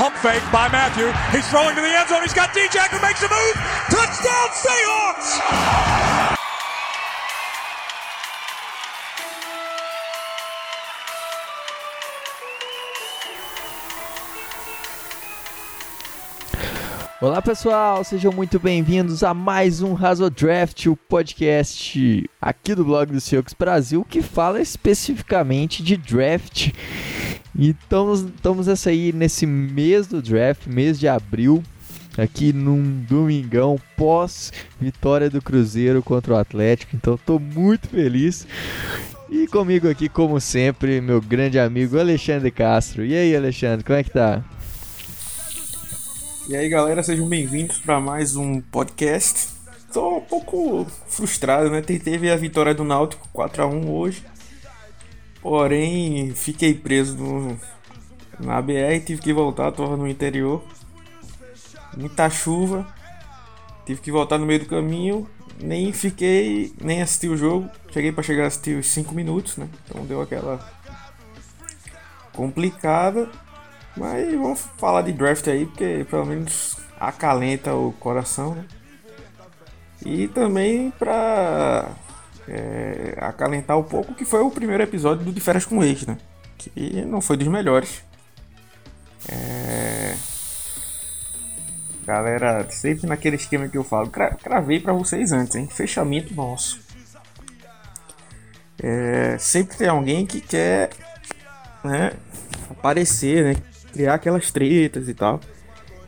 Pump fake by Matthew. He's throwing to the end zone. He's got DJ who makes a move. Touchdown Seahawks! Olá pessoal, sejam muito bem-vindos a mais um Razo Draft, o podcast aqui do blog do Seahawks Brasil que fala especificamente de draft. E estamos, essa aí nesse mês do draft, mês de abril, aqui num domingão pós vitória do Cruzeiro contra o Atlético. Então estou muito feliz. E comigo aqui, como sempre, meu grande amigo Alexandre Castro. E aí, Alexandre, como é que tá? E aí galera, sejam bem-vindos para mais um podcast. Tô um pouco frustrado, né? Teve a vitória do Náutico 4 a 1 hoje. Porém, fiquei preso no, na BR, tive que voltar, tô no interior. Muita chuva. Tive que voltar no meio do caminho. Nem fiquei, nem assisti o jogo. Cheguei para chegar a assistir os 5 minutos, né? Então deu aquela complicada. Mas vamos falar de draft aí, porque pelo menos acalenta o coração, né? E também pra é, acalentar um pouco, que foi o primeiro episódio do De Férias com Ex, né? Que não foi dos melhores. É... Galera, sempre naquele esquema que eu falo, cra cravei pra vocês antes, hein? Fechamento nosso. É... Sempre tem alguém que quer né, aparecer, né? criar aquelas tretas e tal.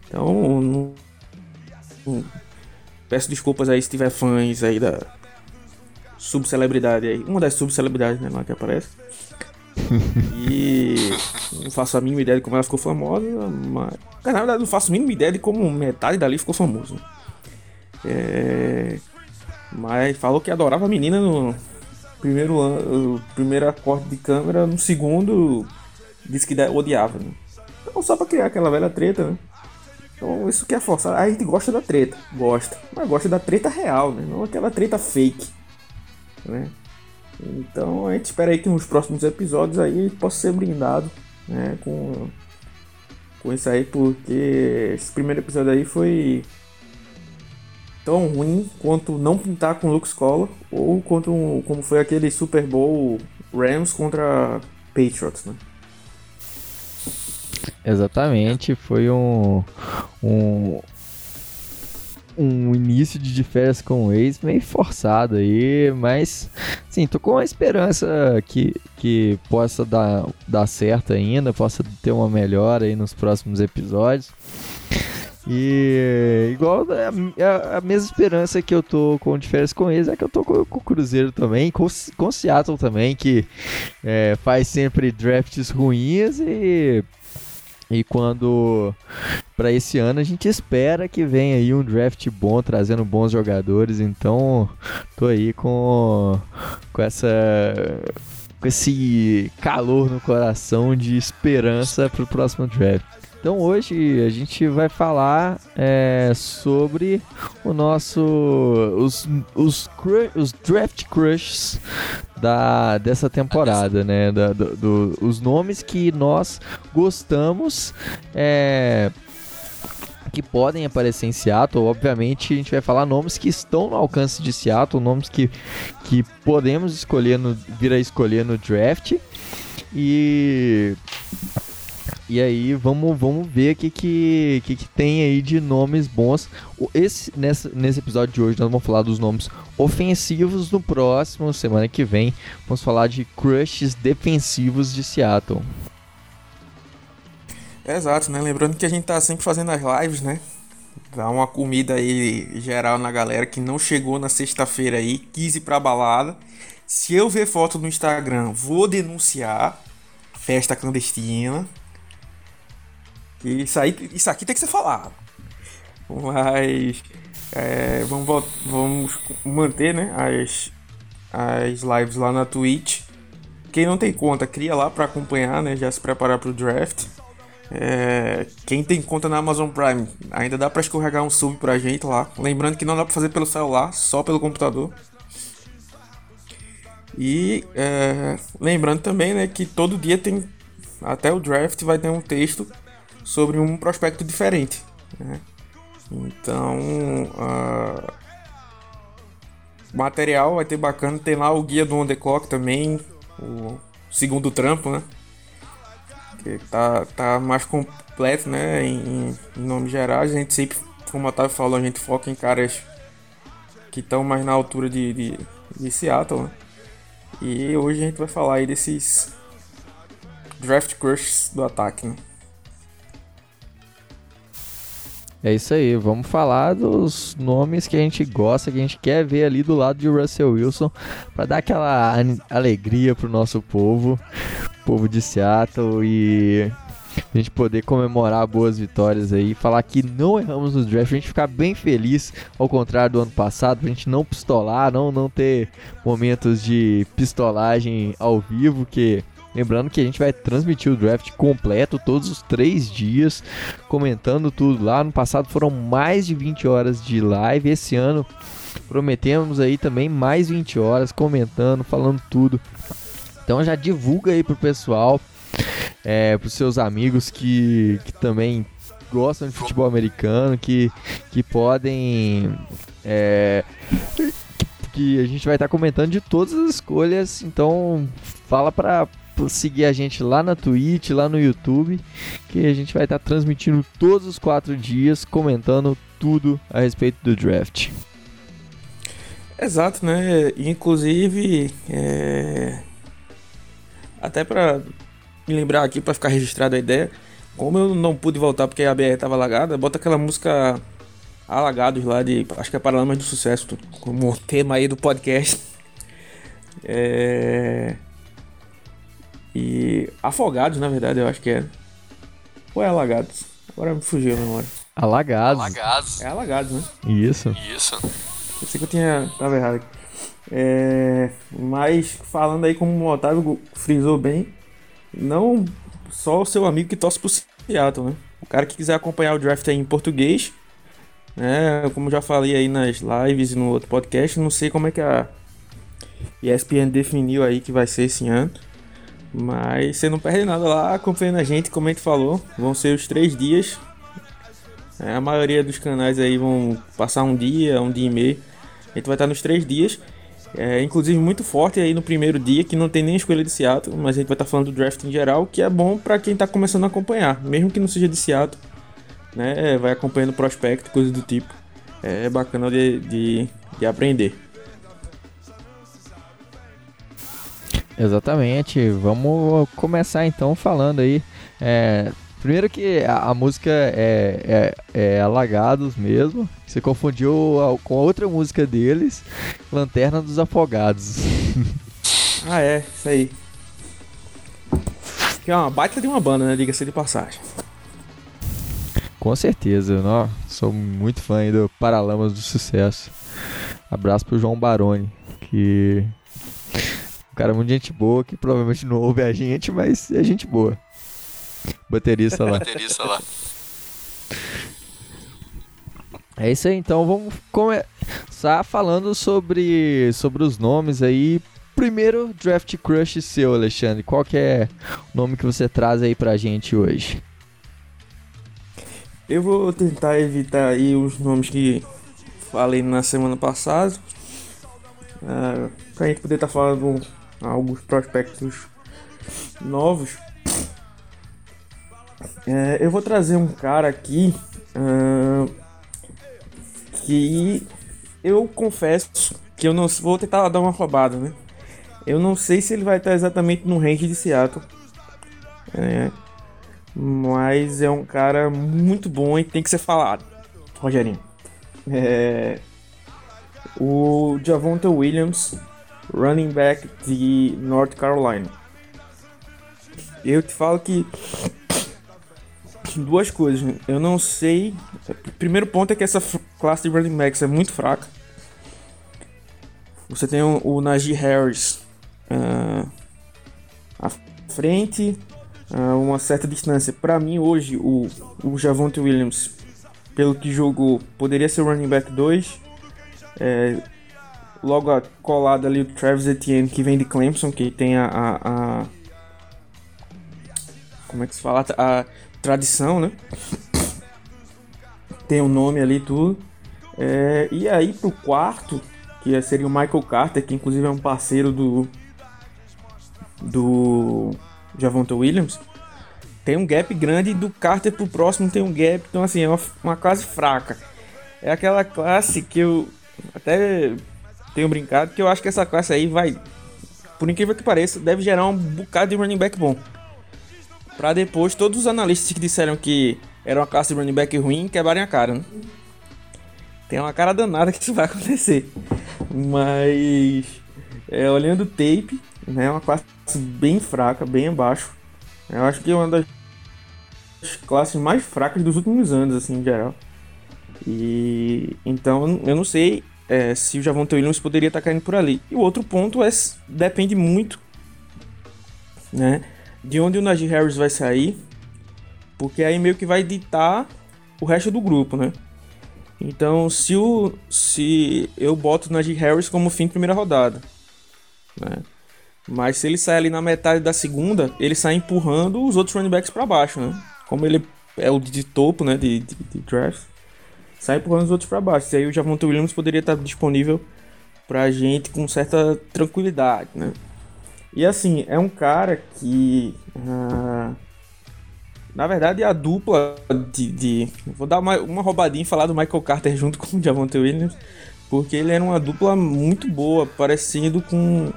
Então, não, peço desculpas aí se tiver fãs aí da subcelebridade aí. Uma das subcelebridades, né, lá que aparece. e não faço a mínima ideia de como ela ficou famosa, mas. Na verdade, não faço a mínima ideia de como metade dali ficou famoso. É... Mas falou que adorava a menina no primeiro ano, primeiro acorde de câmera, no segundo disse que odiava. Né? Então, só pra criar aquela velha treta, né? Então, isso que é forçar. A gente gosta da treta, gosta. Mas gosta da treta real, né? Não aquela treta fake, né? Então, a gente espera aí que nos próximos episódios aí possa ser brindado, né? Com, com isso aí, porque esse primeiro episódio aí foi tão ruim quanto não pintar com Luke Scholar ou quanto como foi aquele Super Bowl Rams contra Patriots, né? Exatamente, foi um, um, um início de férias com o ex meio forçado aí, mas sim, tô com a esperança que, que possa dar, dar certo ainda, possa ter uma melhora aí nos próximos episódios. E igual a, a, a, mesma esperança que eu tô com de férias com eles é que eu tô com, com o Cruzeiro também, com, com Seattle também, que é, faz sempre drafts ruins e e quando para esse ano a gente espera que venha aí um draft bom, trazendo bons jogadores. Então, tô aí com com essa com esse calor no coração de esperança para o próximo draft. Então hoje a gente vai falar é, sobre o nosso os, os, os draft crushes da, dessa temporada, né? Da, do, do, os nomes que nós gostamos. É, que podem aparecer em Seattle. Obviamente, a gente vai falar nomes que estão no alcance de Seattle, nomes que, que podemos escolher no, vir a escolher no draft. E e aí vamos, vamos ver o que, que, que, que, tem aí de nomes bons. Esse, nessa, nesse episódio de hoje nós vamos falar dos nomes ofensivos. No próximo, semana que vem, vamos falar de crushes defensivos de Seattle. Exato, né? Lembrando que a gente tá sempre fazendo as lives, né? Dá uma comida aí geral na galera que não chegou na sexta-feira aí, quis ir pra balada. Se eu ver foto no Instagram, vou denunciar festa clandestina. Isso, aí, isso aqui tem que ser falado. Mas é, vamos, vamos manter né, as, as lives lá na Twitch. Quem não tem conta, cria lá para acompanhar, né? Já se preparar para o draft. É, quem tem conta na Amazon Prime, ainda dá para escorregar um sub pra gente lá. Lembrando que não dá para fazer pelo celular, só pelo computador. E é, lembrando também né, que todo dia tem, até o draft, vai ter um texto sobre um prospecto diferente. Né? Então, uh, material vai ter bacana. Tem lá o guia do On The Clock também, o segundo trampo, né? Que tá, tá mais completo, né? Em, em nome geral, a gente sempre, como o Otávio falou, a gente foca em caras que estão mais na altura de, de, de Seattle, né? E hoje a gente vai falar aí desses draft crushs do ataque, né? É isso aí, vamos falar dos nomes que a gente gosta, que a gente quer ver ali do lado de Russell Wilson, para dar aquela alegria pro nosso povo, povo de Seattle e a gente poder comemorar boas vitórias aí, falar que não erramos no draft, a gente ficar bem feliz, ao contrário do ano passado, pra gente não pistolar, não, não ter momentos de pistolagem ao vivo, que Lembrando que a gente vai transmitir o draft completo todos os três dias, comentando tudo lá. No passado foram mais de 20 horas de live. Esse ano prometemos aí também mais 20 horas comentando, falando tudo. Então já divulga aí pro pessoal, é, pros seus amigos que, que também gostam de futebol americano, que, que podem. É, que a gente vai estar comentando de todas as escolhas. Então fala para seguir a gente lá na Twitch, lá no YouTube, que a gente vai estar transmitindo todos os quatro dias, comentando tudo a respeito do draft. Exato, né? Inclusive, é... até para me lembrar aqui, para ficar registrada a ideia, como eu não pude voltar porque a BR estava alagada, bota aquela música Alagados lá de, acho que é Paralamas do Sucesso, como tema aí do podcast. É... E Afogados, na verdade, eu acho que é. Ou é Alagados? Agora me fugiu a memória. Alagados. Alagados. É Alagados, né? Isso. Isso. Eu sei que eu tinha. Tava errado aqui. É, mas falando aí como o Otávio frisou bem, não só o seu amigo que torce pro Seattle, né? O cara que quiser acompanhar o draft aí em português, né? Como já falei aí nas lives e no outro podcast, não sei como é que a ESPN definiu aí que vai ser esse ano. Mas você não perde nada lá acompanhando a gente, como a gente falou. Vão ser os três dias. É, a maioria dos canais aí vão passar um dia, um dia e meio. A gente vai estar nos três dias. É, inclusive muito forte aí no primeiro dia, que não tem nem escolha de Seattle, mas a gente vai estar falando do draft em geral, que é bom para quem está começando a acompanhar, mesmo que não seja de Seattle, né? Vai acompanhando prospecto, coisas do tipo. É bacana de, de, de aprender. Exatamente. Vamos começar então falando aí. É, primeiro que a, a música é, é, é, Alagados mesmo. Você confundiu a, com a outra música deles, Lanterna dos Afogados. ah, é, isso aí. Que é uma baita de uma banda, né? Diga-se de passagem. Com certeza, não, sou muito fã do Paralamas do Sucesso. Abraço pro João Baroni, que um cara muito gente boa, que provavelmente não ouve a gente, mas é gente boa. Baterista lá. Baterista lá. É isso aí, então vamos começar falando sobre, sobre os nomes aí. Primeiro, Draft Crush seu, Alexandre. Qual que é o nome que você traz aí pra gente hoje? Eu vou tentar evitar aí os nomes que falei na semana passada. Uh, pra gente poder estar tá falando alguns prospectos novos. É, eu vou trazer um cara aqui uh, que eu confesso que eu não vou tentar dar uma roubada, né? Eu não sei se ele vai estar exatamente no range de Seattle, é, mas é um cara muito bom e tem que ser falado, Rogerinho. É, o Javonta Williams running back de North Carolina. Eu te falo que duas coisas. Eu não sei. Primeiro ponto é que essa classe de running backs é muito fraca. Você tem o, o Najee Harris uh, à frente, uh, uma certa distância. Para mim, hoje, o, o Javonte Williams, pelo que jogou, poderia ser o running back 2. É, logo colado ali o Travis Etienne, que vem de Clemson, que tem a, a, a como é que se fala? A tradição, né? Tem um nome ali tudo. É, e aí pro quarto, que seria o Michael Carter, que inclusive é um parceiro do do Javonta Williams, tem um gap grande do Carter pro próximo tem um gap, então assim, é uma, uma classe fraca. É aquela classe que eu até tenho brincado que eu acho que essa classe aí vai, por incrível que pareça, deve gerar um bocado de running back bom. Pra depois todos os analistas que disseram que era uma classe de running back ruim quebrarem a cara, né? Tem uma cara danada que isso vai acontecer. Mas é, olhando o tape, né, é uma classe bem fraca, bem abaixo. Eu acho que é uma das classes mais fracas dos últimos anos, assim, em geral. E então eu não sei é, se o Javonte Williams poderia estar caindo por ali. E o outro ponto é depende muito, né, de onde o Najee Harris vai sair, porque aí meio que vai ditar o resto do grupo, né? Então, se o se eu boto o Najee Harris como fim de primeira rodada, né? Mas se ele sai ali na metade da segunda, ele sai empurrando os outros running backs para baixo, né? Como ele é o de topo, né, de, de, de draft, sai empurrando os outros para baixo. E aí o Javonte Williams poderia estar disponível pra gente com certa tranquilidade, né? E assim, é um cara que. Uh, na verdade, a dupla de. de vou dar uma, uma roubadinha e falar do Michael Carter junto com o Javonte Williams, porque ele era uma dupla muito boa, parecendo com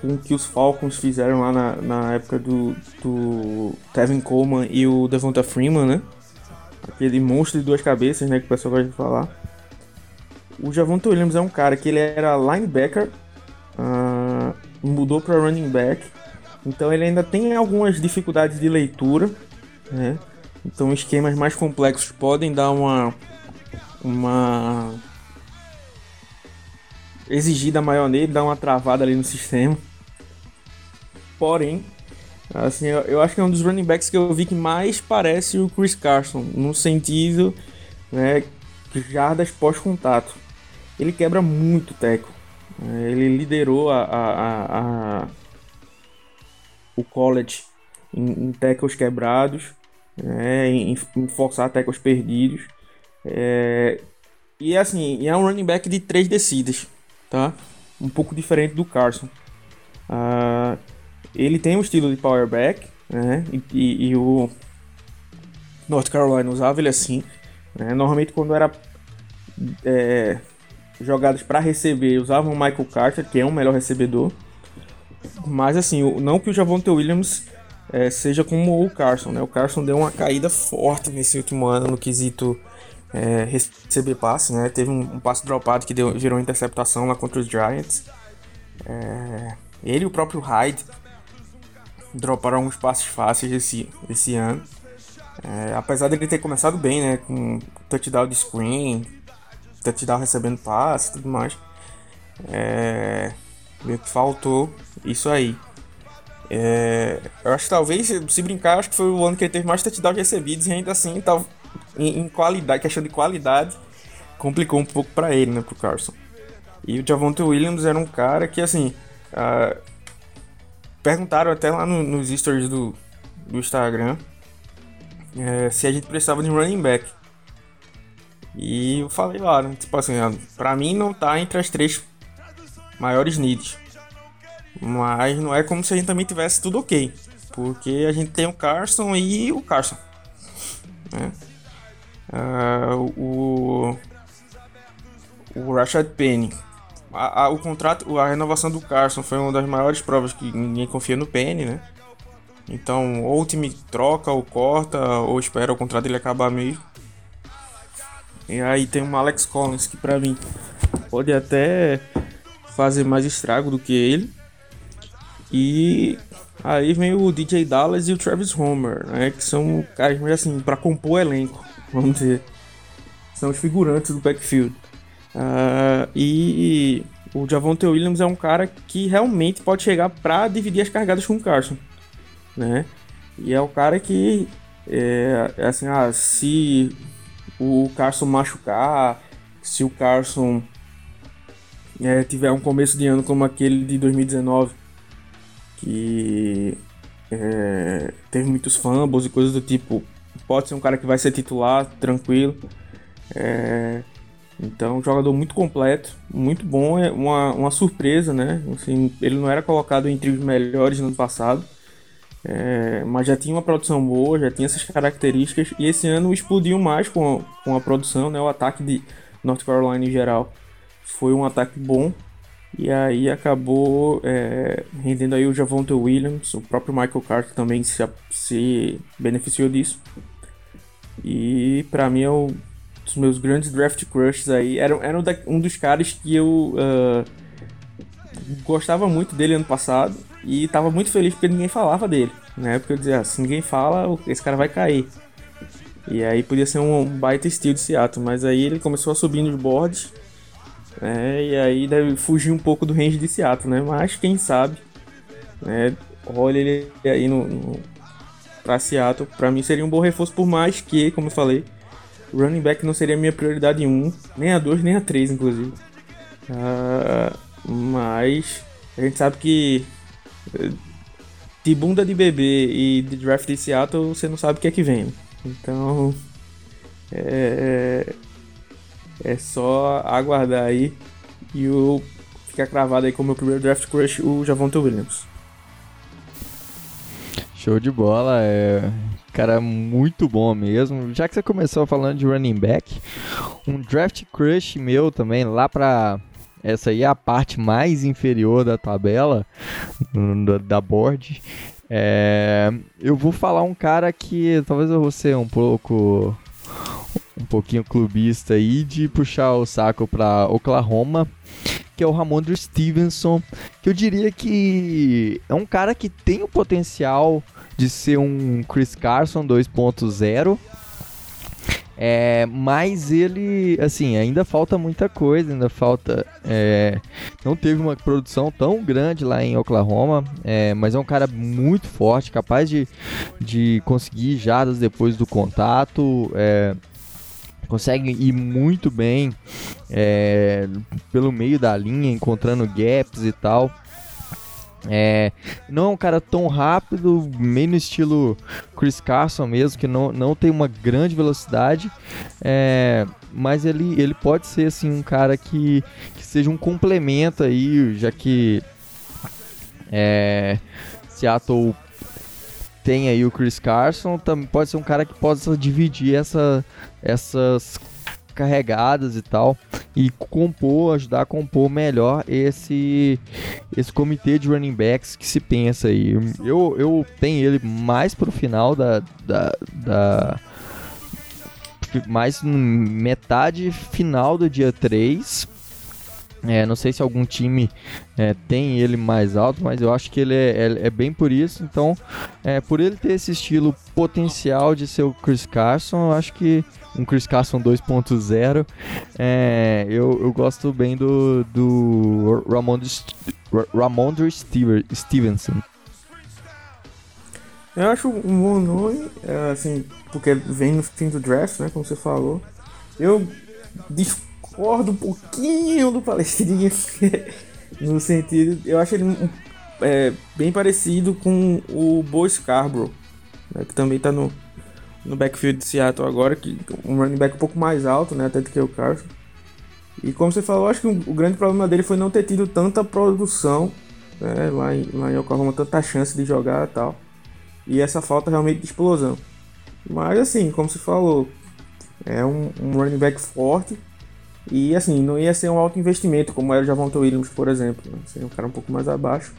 com o que os Falcons fizeram lá na, na época do, do Tevin Coleman e o Devonta Freeman, né? Aquele monstro de duas cabeças, né? Que o pessoal gosta de falar. O Javonte Williams é um cara que ele era linebacker, uh, mudou para running back, então ele ainda tem algumas dificuldades de leitura, né? Então esquemas mais complexos podem dar uma uma exigida maior nele, dar uma travada ali no sistema. Porém, assim, eu, eu, acho que é um dos running backs que eu vi que mais parece o Chris Carson, no sentido, né, jardas pós-contato. Ele quebra muito teco. Né, ele liderou a, a, a, o college em, em quebrados, né, em, em forçar tackles perdidos. É, e assim, é um running back de três descidas, tá? Um pouco diferente do Carson. Uh, ele tem um estilo de power back, né? E, e, e o North Carolina usava ele assim. Né? Normalmente quando era é, jogadas para receber, usavam o Michael Carter, que é um melhor recebedor. Mas assim, não que o Javonte Williams é, seja como o Carson, né? O Carson deu uma caída forte nesse último ano no quesito é, receber passe, né? Teve um, um passe dropado que deu, virou interceptação lá contra os Giants. É, ele e o próprio Hyde droparam alguns passes fáceis esse, esse ano. É, apesar dele ter começado bem, né? Com touchdown de screen, touchdown recebendo passe e tudo mais. É, meio que faltou isso aí. É, eu acho que talvez, se brincar, acho que foi o ano que ele teve mais touchdowns recebidos e ainda assim, tal, em, em qualidade, questão de qualidade, complicou um pouco para ele, né, pro Carson. E o Javonte Williams era um cara que, assim, uh, perguntaram até lá no, nos stories do, do Instagram é, se a gente precisava de running back. E eu falei lá, né? Tipo assim, pra mim não tá entre as três maiores needs. Mas não é como se a gente também tivesse tudo ok. Porque a gente tem o Carson e o Carson. Né? Uh, o, o Rashad Penny a, a, o contrato, a renovação do Carson foi uma das maiores provas que ninguém confia no Penny, né? Então, ou o time troca ou corta, ou espera o contrato dele acabar mesmo. E aí tem o Alex Collins que pra mim pode até fazer mais estrago do que ele. E aí vem o DJ Dallas e o Travis Homer, né? Que são caras, assim, para compor o elenco, vamos dizer. São os figurantes do backfield. Uh, e o Javonte Williams é um cara que realmente pode chegar para dividir as carregadas com o Carson, né? E é o cara que é, é assim, ah, se o Carson machucar, se o Carson é, tiver um começo de ano como aquele de 2019, que é, teve muitos fumbles e coisas do tipo, pode ser um cara que vai ser titular, tranquilo. É, então, jogador muito completo, muito bom, é uma, uma surpresa, né? Assim, ele não era colocado entre os melhores no ano passado, é, mas já tinha uma produção boa, já tinha essas características, e esse ano explodiu mais com a, com a produção, né? O ataque de North Carolina em geral foi um ataque bom, e aí acabou é, rendendo aí o Javonte Williams, o próprio Michael Carter também se, se beneficiou disso. E para mim é um dos meus grandes draft crushes aí. Era, era um dos caras que eu uh, gostava muito dele ano passado e tava muito feliz porque ninguém falava dele. Na época eu dizia, ah, se ninguém fala, esse cara vai cair. E aí podia ser um baita estilo de Seattle, mas aí ele começou a subir nos boards né? E aí deve fugir um pouco do range de Seattle, né? Mas quem sabe, né? Olha ele aí no, no para Seattle, para mim seria um bom reforço por mais que, como eu falei, running back não seria minha prioridade 1, nem a 2, nem a 3, inclusive. Uh, mas a gente sabe que eh, de bunda de bebê e de draft de Seattle você não sabe o que é que vem. Então é, é só aguardar aí e o ficar cravado aí como meu primeiro draft crush, o Javonte Williams. Show de bola, é cara muito bom mesmo. Já que você começou falando de running back, um draft crush meu também lá pra essa aí é a parte mais inferior da tabela da board. É, eu vou falar um cara que talvez eu vou ser um pouco um pouquinho clubista aí de puxar o saco para Oklahoma, que é o Ramondre Stevenson, que eu diria que é um cara que tem o potencial de ser um Chris Carson 2.0. É, mas ele, assim, ainda falta muita coisa, ainda falta. É, não teve uma produção tão grande lá em Oklahoma, é, mas é um cara muito forte, capaz de, de conseguir jadas depois do contato. É, consegue ir muito bem é, pelo meio da linha, encontrando gaps e tal. É, não é um cara tão rápido, meio no estilo Chris Carson mesmo, que não, não tem uma grande velocidade, é, mas ele, ele pode ser assim um cara que, que seja um complemento aí, já que é, Seattle tem aí o Chris Carson, também pode ser um cara que possa dividir essa, essas carregadas e tal e compor, ajudar a compor melhor esse esse comitê de running backs que se pensa aí. Eu, eu tenho ele mais pro final da, da, da mais metade final do dia 3 é, não sei se algum time é, tem ele mais alto, mas eu acho que ele é, é, é bem por isso. Então, é, por ele ter esse estilo potencial de ser o Chris Carson, eu acho que um Chris Carson 2.0, é, eu, eu gosto bem do, do Ramondre, Stevenson. Eu acho um bom nome, assim, porque vem no fim do draft, né, como você falou. Eu discordo um pouquinho do Palestrinha, no sentido, eu acho ele é, bem parecido com o Bo Scarborough, né, que também está no, no backfield de Seattle agora, que um running back um pouco mais alto, né, até do que o Carson. E como você falou, acho que o, grande problema dele foi não ter tido tanta produção né, lá, em, lá em Oklahoma, tanta chance de jogar e tal. E essa falta realmente de explosão. Mas assim, como você falou, é um, um running back forte e assim, não ia ser um alto investimento, como era o Javonte Williams, por exemplo. Né? Seria um cara um pouco mais abaixo.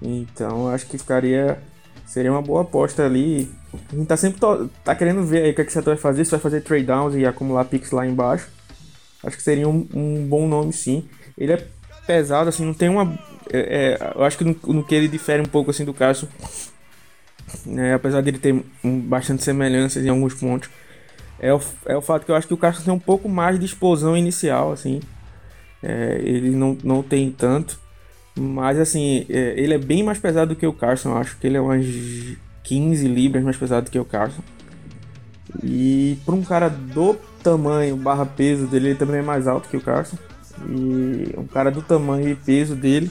Então acho que ficaria. Seria uma boa aposta ali. A gente tá sempre to... tá querendo ver aí o que, é que você vai fazer, se vai fazer trade downs e acumular picks lá embaixo. Acho que seria um, um bom nome sim. Ele é pesado, assim, não tem uma. É, é, eu acho que no, no, que ele difere um pouco assim do caso. Né, apesar dele ter um, bastante semelhanças em alguns pontos é o, é o fato que eu acho que o Carson tem um pouco mais de explosão inicial, assim. É, ele não, não tem tanto. Mas, assim, é, ele é bem mais pesado do que o Carson. Eu acho que ele é umas 15 libras mais pesado do que o Carson. E para um cara do tamanho barra peso dele, ele também é mais alto que o Carson. E um cara do tamanho e peso dele,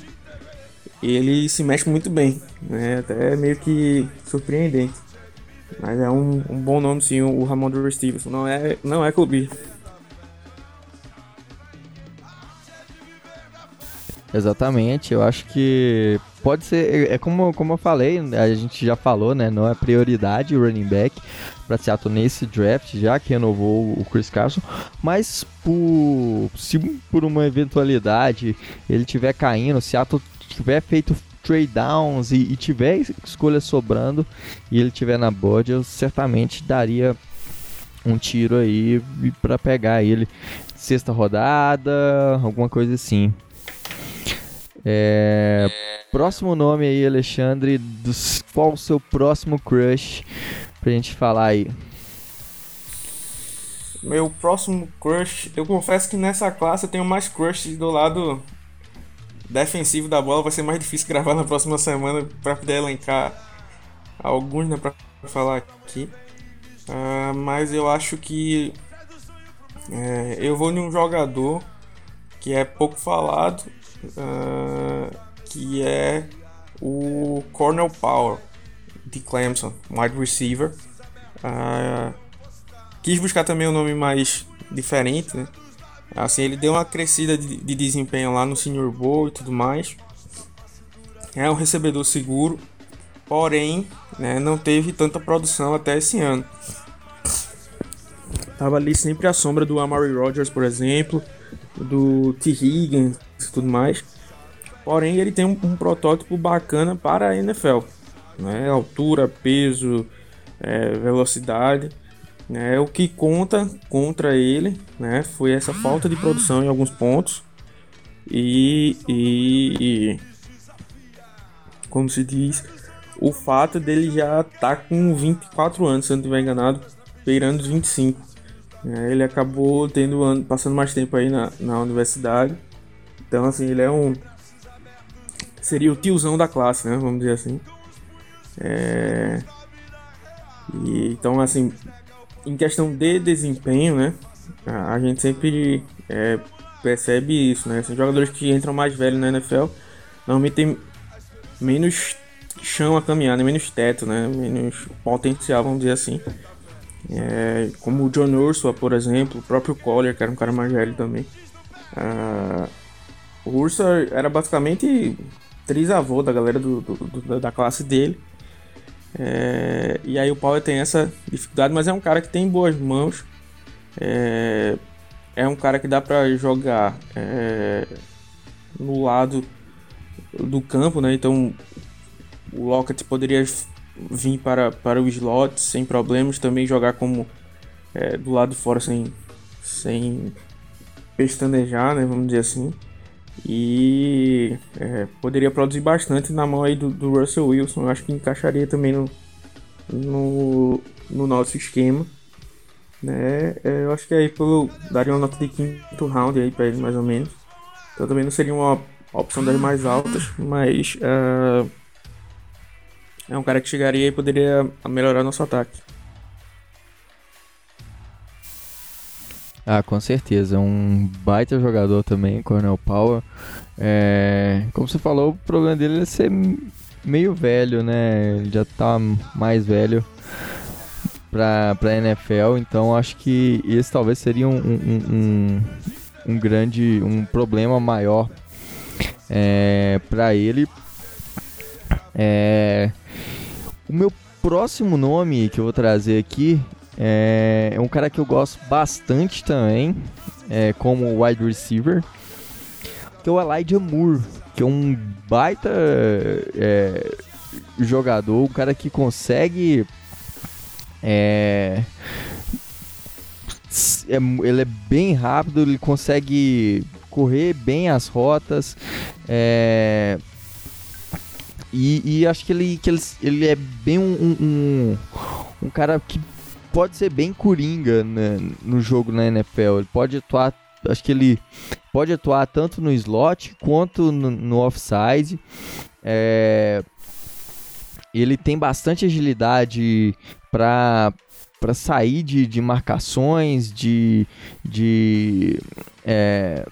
ele se mexe muito bem. Né? Até meio que surpreendente. Mas é um, um bom nome sim, o Ramondre Stevenson. Não é, não é clube. Exatamente, eu acho que pode ser, é, é como, como eu falei, a gente já falou, né? Não é prioridade o running back para Seattle nesse draft, já que renovou o Chris Carson, mas por, se por uma eventualidade ele tiver caindo, Seattle tiver feito trade downs e, e tiver escolha sobrando e ele tiver na board, eu certamente daria um tiro aí para pegar ele sexta rodada, alguma coisa assim. É, próximo nome aí, Alexandre, dos, qual o seu próximo crush pra gente falar aí? Meu próximo crush, eu confesso que nessa classe eu tenho mais crush do lado defensivo da bola. Vai ser mais difícil gravar na próxima semana para poder elencar alguns né, para falar aqui. Uh, mas eu acho que é, eu vou num jogador que é pouco falado uh, que é o Cornell Power de Clemson, wide receiver. Uh, quis buscar também um nome mais diferente, né? Assim, ele deu uma crescida de, de, desempenho lá no Senior Bowl e tudo mais. É um recebedor seguro, porém, né, não teve tanta produção até esse ano. Tava ali sempre à sombra do Amari Rogers, por exemplo, do T. Higgins e tudo mais. Porém, ele tem um, um, protótipo bacana para a NFL. Né? Altura, peso, é, velocidade. Né? O que conta contra ele né? foi essa falta de produção em alguns pontos. E, e, e como se diz, o fato dele já tá com 24 anos, se eu não estiver enganado, beirando os 25. É, ele acabou tendo passando mais tempo aí na, na universidade. Então, assim, ele é um. Seria o tiozão da classe, né? Vamos dizer assim. É... E, então, assim, em questão de desempenho, né? A, gente sempre é, percebe isso, né? São jogadores que entram mais velhos na NFL normalmente tem menos chão a caminhar, né? menos teto, né? Menos potencial, vamos dizer assim. É, como o John Ursula, por exemplo, o próprio Collier, que era um cara mais velho também. Uh, o Ursula era basicamente trisavô da galera do, do, do, da classe dele. É, e aí o Power tem essa dificuldade, mas é um cara que tem boas mãos. É, é um cara que dá para jogar é, no lado do campo, né? Então o Lockett poderia vir para, para o slot sem problemas, também jogar como é, do lado de fora sem, sem pestanejar, né, vamos dizer assim. E é, poderia produzir bastante na mão aí do, do Russell Wilson. Eu acho que encaixaria também no, no, no nosso esquema. Né? É, eu acho que aí pelo, daria uma nota de quinto round aí para ele mais ou menos. Então também não seria uma opção das mais altas, mas uh, é um cara que chegaria e poderia melhorar nosso ataque. Ah, com certeza. Um baita jogador também, Cornel Power. É, como você falou, o problema dele é ser meio velho, né? Ele já tá mais velho pra, pra NFL, então acho que esse talvez seria um, um, um, um grande, um problema maior é, para ele. É, o meu próximo nome que eu vou trazer aqui é, é um cara que eu gosto bastante também, é, como wide receiver, que é o Elijah Moore, que é um baita é, jogador, um cara que consegue é, é, ele é bem rápido, ele consegue correr bem as rotas. É, e, e, acho que ele, que ele, ele é bem um, um, um cara que pode ser bem coringa né, no jogo na NFL. Ele pode atuar, acho que ele pode atuar tanto no slot quanto no, no offside. É, ele tem bastante agilidade para para sair de, de marcações, de, de é,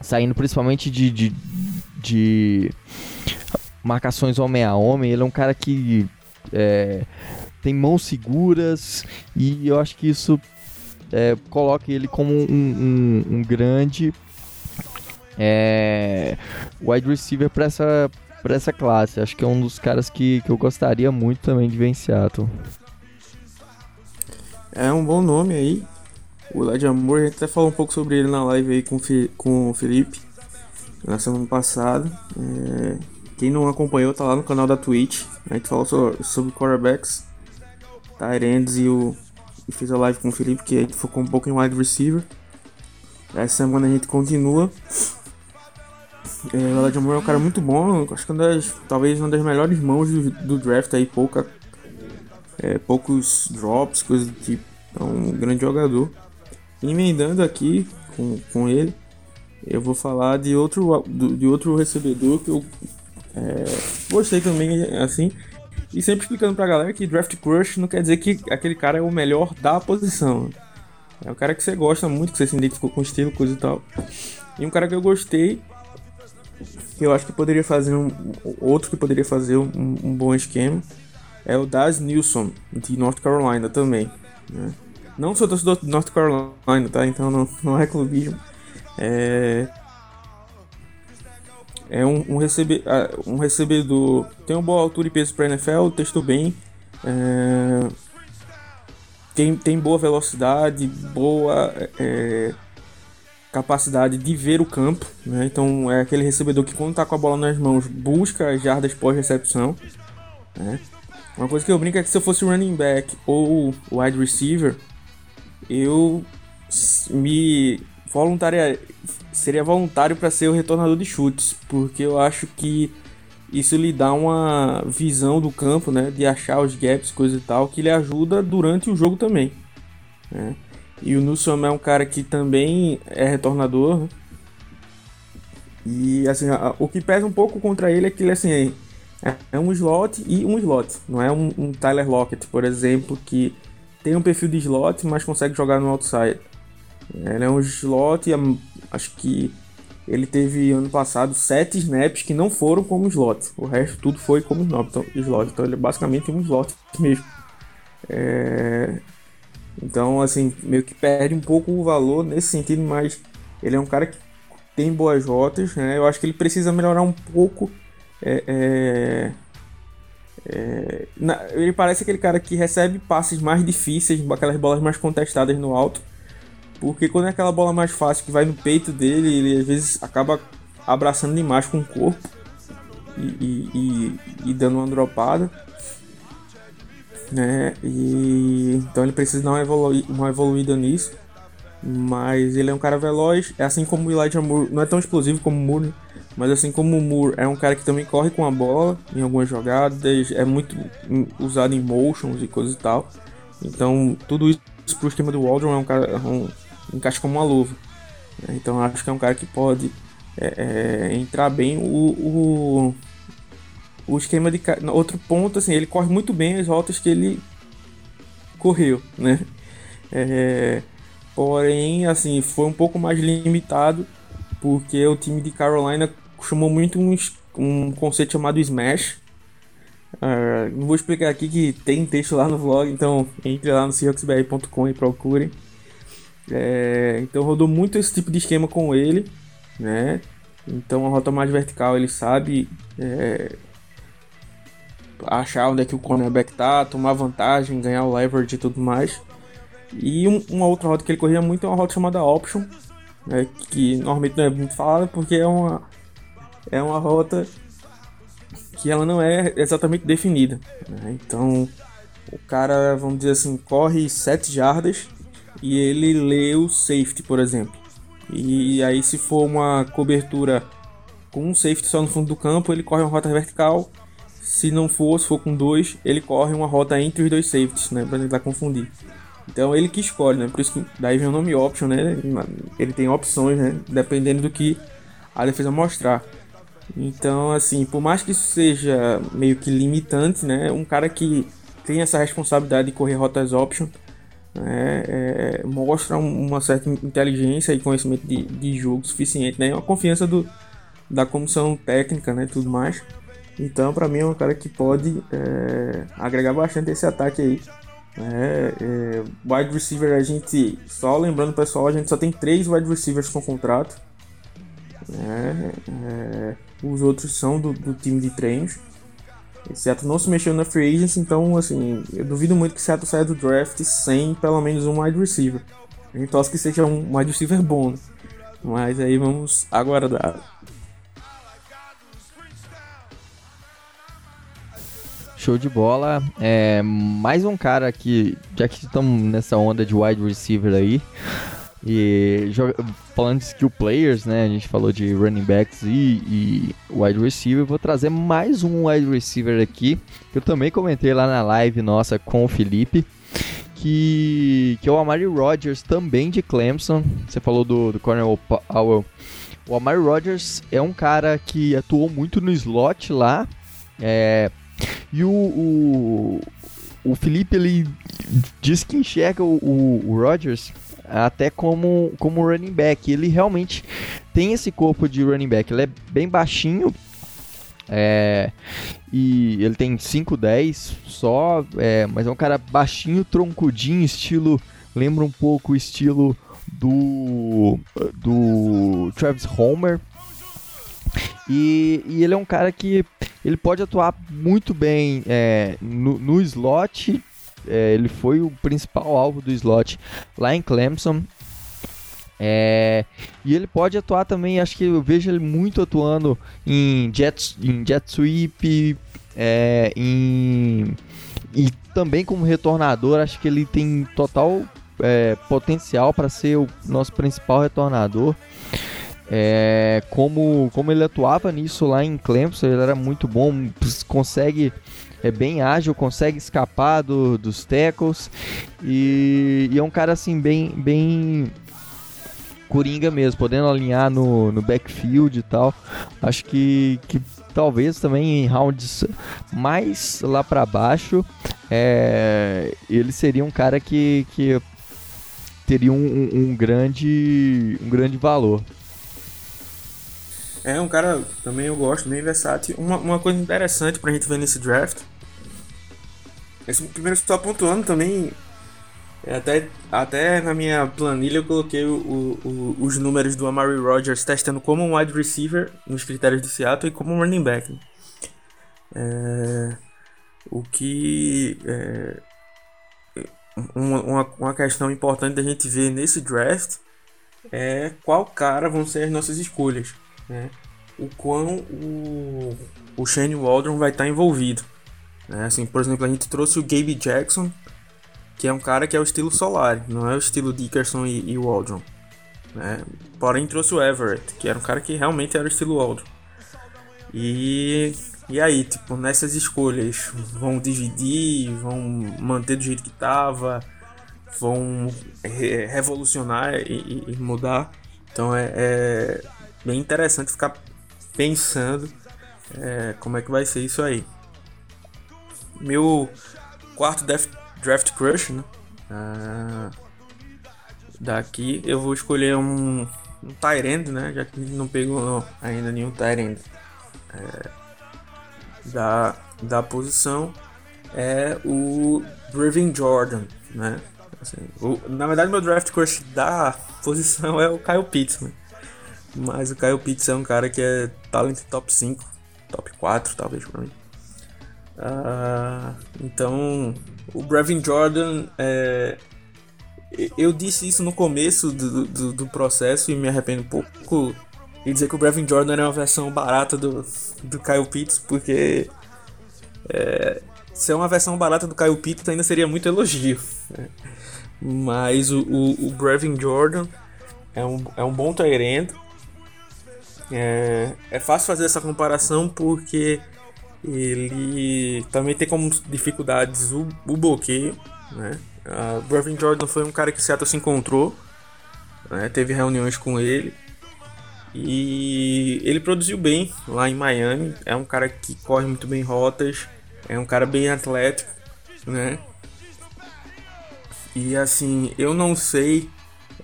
saindo principalmente de, de, de marcações homem a homem. Ele é um cara que é, tem mãos seguras e eu acho que isso é, coloca ele como um, um, um grande é, wide receiver para essa, essa classe. Acho que é um dos caras que, que eu gostaria muito também de ver em Seattle. É um bom nome aí. O Elijah Amor, a gente até falou um pouco sobre ele na live aí com, com o Felipe na semana passada. É, quem não acompanhou tá lá no canal da Twitch. A gente falou sobre, sobre quarterbacks, Tyrands e o. E fez a live com o Felipe, que gente focou um pouco em wide receiver. Essa semana a gente continua. É, o Elijah Moore é um cara muito bom, acho que uma das, talvez uma das melhores mãos do, do draft aí, pouca, é, poucos drops, coisas do tipo. É um grande jogador. Emendando aqui com, com ele, eu vou falar de outro, de outro recebedor que eu é, gostei também, assim. E sempre explicando pra galera que draft crush não quer dizer que aquele cara é o melhor da posição. É o cara que você gosta muito, que você se identificou com o estilo, coisa e tal. E um cara que eu gostei, que eu acho que poderia fazer um. Outro que poderia fazer um, um bom esquema, é o Daz Nilsson, de North Carolina também. Né? Não sou torcedor de North Carolina, tá? Então não, não é clubismo. É, é um, um, recebe, um recebedor. Tem uma boa altura e peso para NFL, testou bem. É, tem, tem boa velocidade, boa é, capacidade de ver o campo. Né? Então é aquele recebedor que quando tá com a bola nas mãos busca as jardas pós-recepção. Né? Uma coisa que eu brinco é que se eu fosse running back ou wide receiver, eu me voluntaria, seria voluntário para ser o retornador de chutes, porque eu acho que isso lhe dá uma visão do campo, né, de achar os gaps, coisa e tal, que lhe ajuda durante o jogo também. Né? E o Nilson é um cara que também é retornador. Né? E assim, o que pesa um pouco contra ele é que ele assim, é, é um slot e um slot. Não é um, um Tyler Lockett, por exemplo, que tem um perfil de slot, mas consegue jogar no outside. Ele é um slot, acho que ele teve ano passado sete snaps que não foram como slot. O resto tudo foi como então, slot. Então ele é basicamente um slot mesmo. É... Então, assim, meio que perde um pouco o valor nesse sentido, mas ele é um cara que tem boas rotas, né? Eu acho que ele precisa melhorar um pouco. É, é... É... Na... ele parece aquele cara que recebe passes mais difíceis, aquelas bolas mais contestadas no alto porque quando é aquela bola mais fácil que vai no peito dele, ele às vezes acaba abraçando demais com o corpo e, e, e, e dando uma dropada. Né? E, então ele precisa dar uma, evolu uma evoluída nisso. Mas ele é um cara veloz, é assim como o Elijah Moore, não é tão explosivo como o Moore, né? mas assim como o Moore é um cara que também corre com a bola em algumas jogadas, é muito usado em motions e coisas e tal. Então tudo isso pro esquema do Waldron é um cara um, encaixa como uma luva. Né? Então acho que é um cara que pode é, é, entrar bem. O, o, o esquema de. Outro ponto, assim, ele corre muito bem as rotas que ele correu, né? É, porém, assim, foi um pouco mais limitado porque o time de Carolina chamou muito um, um conceito chamado Smash. Uh, vou explicar aqui que tem texto lá no vlog, então entre lá no seahawksbr.com e procurem. É, então rodou muito esse tipo de esquema com ele, né? Então a rota mais vertical ele sabe é, achar onde é que o cornerback tá, tomar vantagem, ganhar o leverage e tudo mais. E um, uma outra rota que ele corria muito é uma rota chamada option, né? que normalmente não é muito falada porque é uma é uma rota que ela não é exatamente definida. Né? Então o cara, vamos dizer assim, corre 7 jardas e ele lê o safety, por exemplo. E aí, se for uma cobertura com um safety só no fundo do campo, ele corre uma rota vertical. Se não for, se for com dois, ele corre uma rota entre os dois safeties, né? Pra tentar confundir. Então ele que escolhe, né? Por isso que daí vem o nome option, né? Ele tem opções, né? Dependendo do que a defesa mostrar. Então, assim, por mais que isso seja meio que limitante, né? Um cara que tem essa responsabilidade de correr rotas option né, é, mostra uma certa inteligência e conhecimento de, de jogo suficiente, né, uma confiança do, da comissão técnica, né, tudo mais. Então, para mim, é um cara que pode é, agregar bastante esse ataque aí. É, é, wide receiver, a gente, só lembrando pessoal, a gente só tem três wide receivers com contrato. É, é, os outros são do, do, time de treinos. Seattle não se mexeu na free agency, então assim, eu duvido muito que Seattle saia do draft sem pelo menos um wide receiver. A gente torce que seja um wide receiver bom, né? mas aí vamos aguardar. Show de bola. É, mais um cara que, já que estamos nessa onda de wide receiver aí, e falando de skill players, né? A gente falou de running backs e, e wide receiver. Vou trazer mais um wide receiver aqui, que eu também comentei lá na live nossa com o Felipe. Que, que é o Amari Rodgers, também de Clemson. Você falou do, do Cornell Powell. O Amari Rodgers é um cara que atuou muito no slot lá. É, e o, o, o Felipe ele diz que enxerga o, o, o Rodgers até como, como running back. Ele realmente tem esse corpo de running back. Ele é bem baixinho. É, e ele tem 5'10 só, é, mas é um cara baixinho, troncudinho, estilo. Lembra um pouco o estilo do, do Travis Homer. E, e ele é um cara que ele pode atuar muito bem é, no, no, slot. É, ele foi o principal alvo do slot lá em Clemson. É, e ele pode atuar também, acho que eu vejo ele muito atuando em jet, em jet sweep, é, em, e também como retornador. Acho que ele tem total é, potencial para ser o nosso principal retornador. É, como, como ele atuava nisso lá em Clemson, ele era muito bom, consegue é bem ágil, consegue escapar do, dos tackles e, e, é um cara assim bem bem coringa mesmo, podendo alinhar no, no backfield e tal. Acho que, que talvez também em rounds mais lá para baixo, é, ele seria um cara que, que teria um, um, um grande um grande valor. É um cara também eu gosto, bem versátil. Uma, uma coisa interessante pra gente ver nesse draft. Esse primeiro só pontuando também. É até, até na minha planilha eu coloquei o, o, os números do Amari Rogers testando como um wide receiver nos critérios do Seattle e como um running back. É, o que é, uma, uma questão importante da gente ver nesse draft é qual cara vão ser as nossas escolhas né, o quão o, o Shane Waldron vai estar envolvido. Né? Assim, por exemplo, a gente trouxe o Gabe Jackson, que é um cara que é o estilo Solari, não é o estilo Dickerson e, e Waldron. Né? Porém, trouxe o Everett, que era um cara que realmente era o estilo Waldron. E, e aí, tipo, nessas escolhas, vão dividir, vão manter do jeito que tava, vão re revolucionar e, e, mudar. Então é, é, bem interessante ficar pensando é, como é que vai ser isso aí. Meu quarto draft, crush, né? Ah, daqui eu vou escolher um, um Tyrend, né? Já que não pegou não, ainda nenhum Tyrend é, da, da posição. É o Brevin Jordan, né? Assim, o, na verdade, meu draft crush da posição é o Kyle Pitts, né? Mas o Kyle Pitts é um cara que é talento top 5, top 4 talvez pra mim. Uh, então, o Brevin Jordan, é, eu disse isso no começo do, do, do, processo e me arrependo um pouco de dizer que o Brevin Jordan era uma versão barata do, do Kyle Pitts, porque é, se é uma versão barata do Kyle Pitts ainda seria muito elogio. Mas o, o, o Brevin Jordan é um, é um bom Tyrant é, é fácil fazer essa comparação porque ele também tem como dificuldades o, o bloqueio. Né? Uh, Brevin Jordan foi um cara que Seattle se encontrou, né? teve reuniões com ele e ele produziu bem lá em Miami. É um cara que corre muito bem rotas, é um cara bem atlético, né? E assim, eu não sei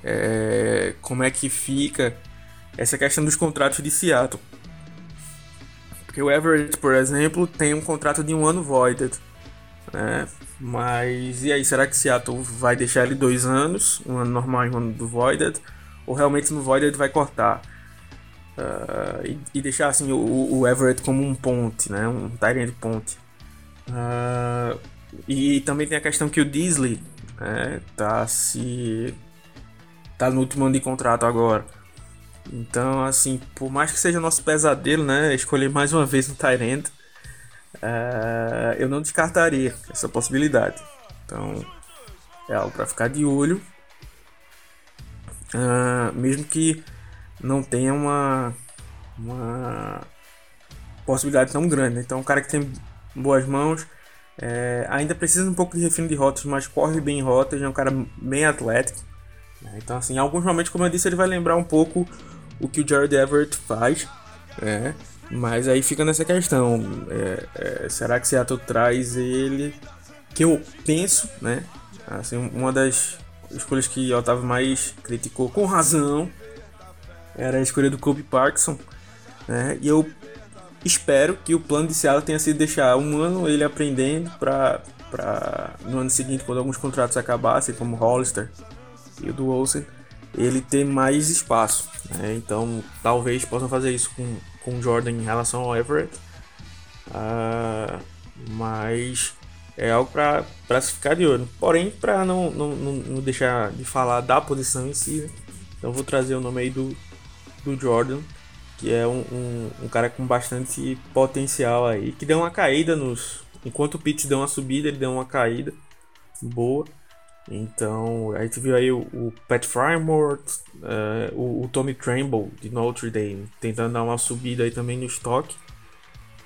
é, como é que fica essa questão dos contratos de Seattle. Porque o Everett, por exemplo, tem um contrato de um ano voided. Né? Mas e aí, será que Seattle vai deixar ele dois anos, um ano normal e um ano do voided? Ou realmente no voided vai cortar? Uh, e, e, deixar assim o, o, Everett como um ponte, né? um Tyrant ponte. Uh, e também tem a questão que o Disley né, tá se tá no último ano de contrato agora. Então, assim, por mais que seja nosso pesadelo, né? Escolher mais uma vez um Tyrant, uh, eu não descartaria essa possibilidade. Então, é algo para ficar de olho. Uh, mesmo que não tenha uma, uma possibilidade tão grande. Né? Então, um cara que tem boas mãos, é, ainda precisa um pouco de refino de rotas, mas corre bem em rotas, é um cara bem atlético. Né? Então, assim, em alguns momentos, como eu disse, ele vai lembrar um pouco o que o Jared Everett faz, né? Mas aí fica nessa questão, é, é, será que Seattle traz ele? Que eu penso, né? Assim, uma das escolhas que Otávio mais criticou, com razão, era a escolha do Kobe Parkinson, né? E eu espero que o plano de Seattle tenha sido deixar um ano ele aprendendo para para no ano seguinte, quando alguns contratos acabassem, como Hollister e o do Olsen, ele ter mais espaço. Né? Então, talvez possam fazer isso com, com Jordan em relação ao Everett. Uh, mas é algo para se ficar de olho. Porém, para não, não, não, deixar de falar da posição em si, né? então vou trazer o nome aí do, do Jordan, que é um, um, um, cara com bastante potencial aí, que deu uma caída nos. Enquanto o Pitts deu uma subida, ele deu uma caída boa. Então, a gente viu aí o, o Pat Frymore, uh, o, o, Tommy Tremble de Notre Dame, tentando dar uma subida aí também no estoque.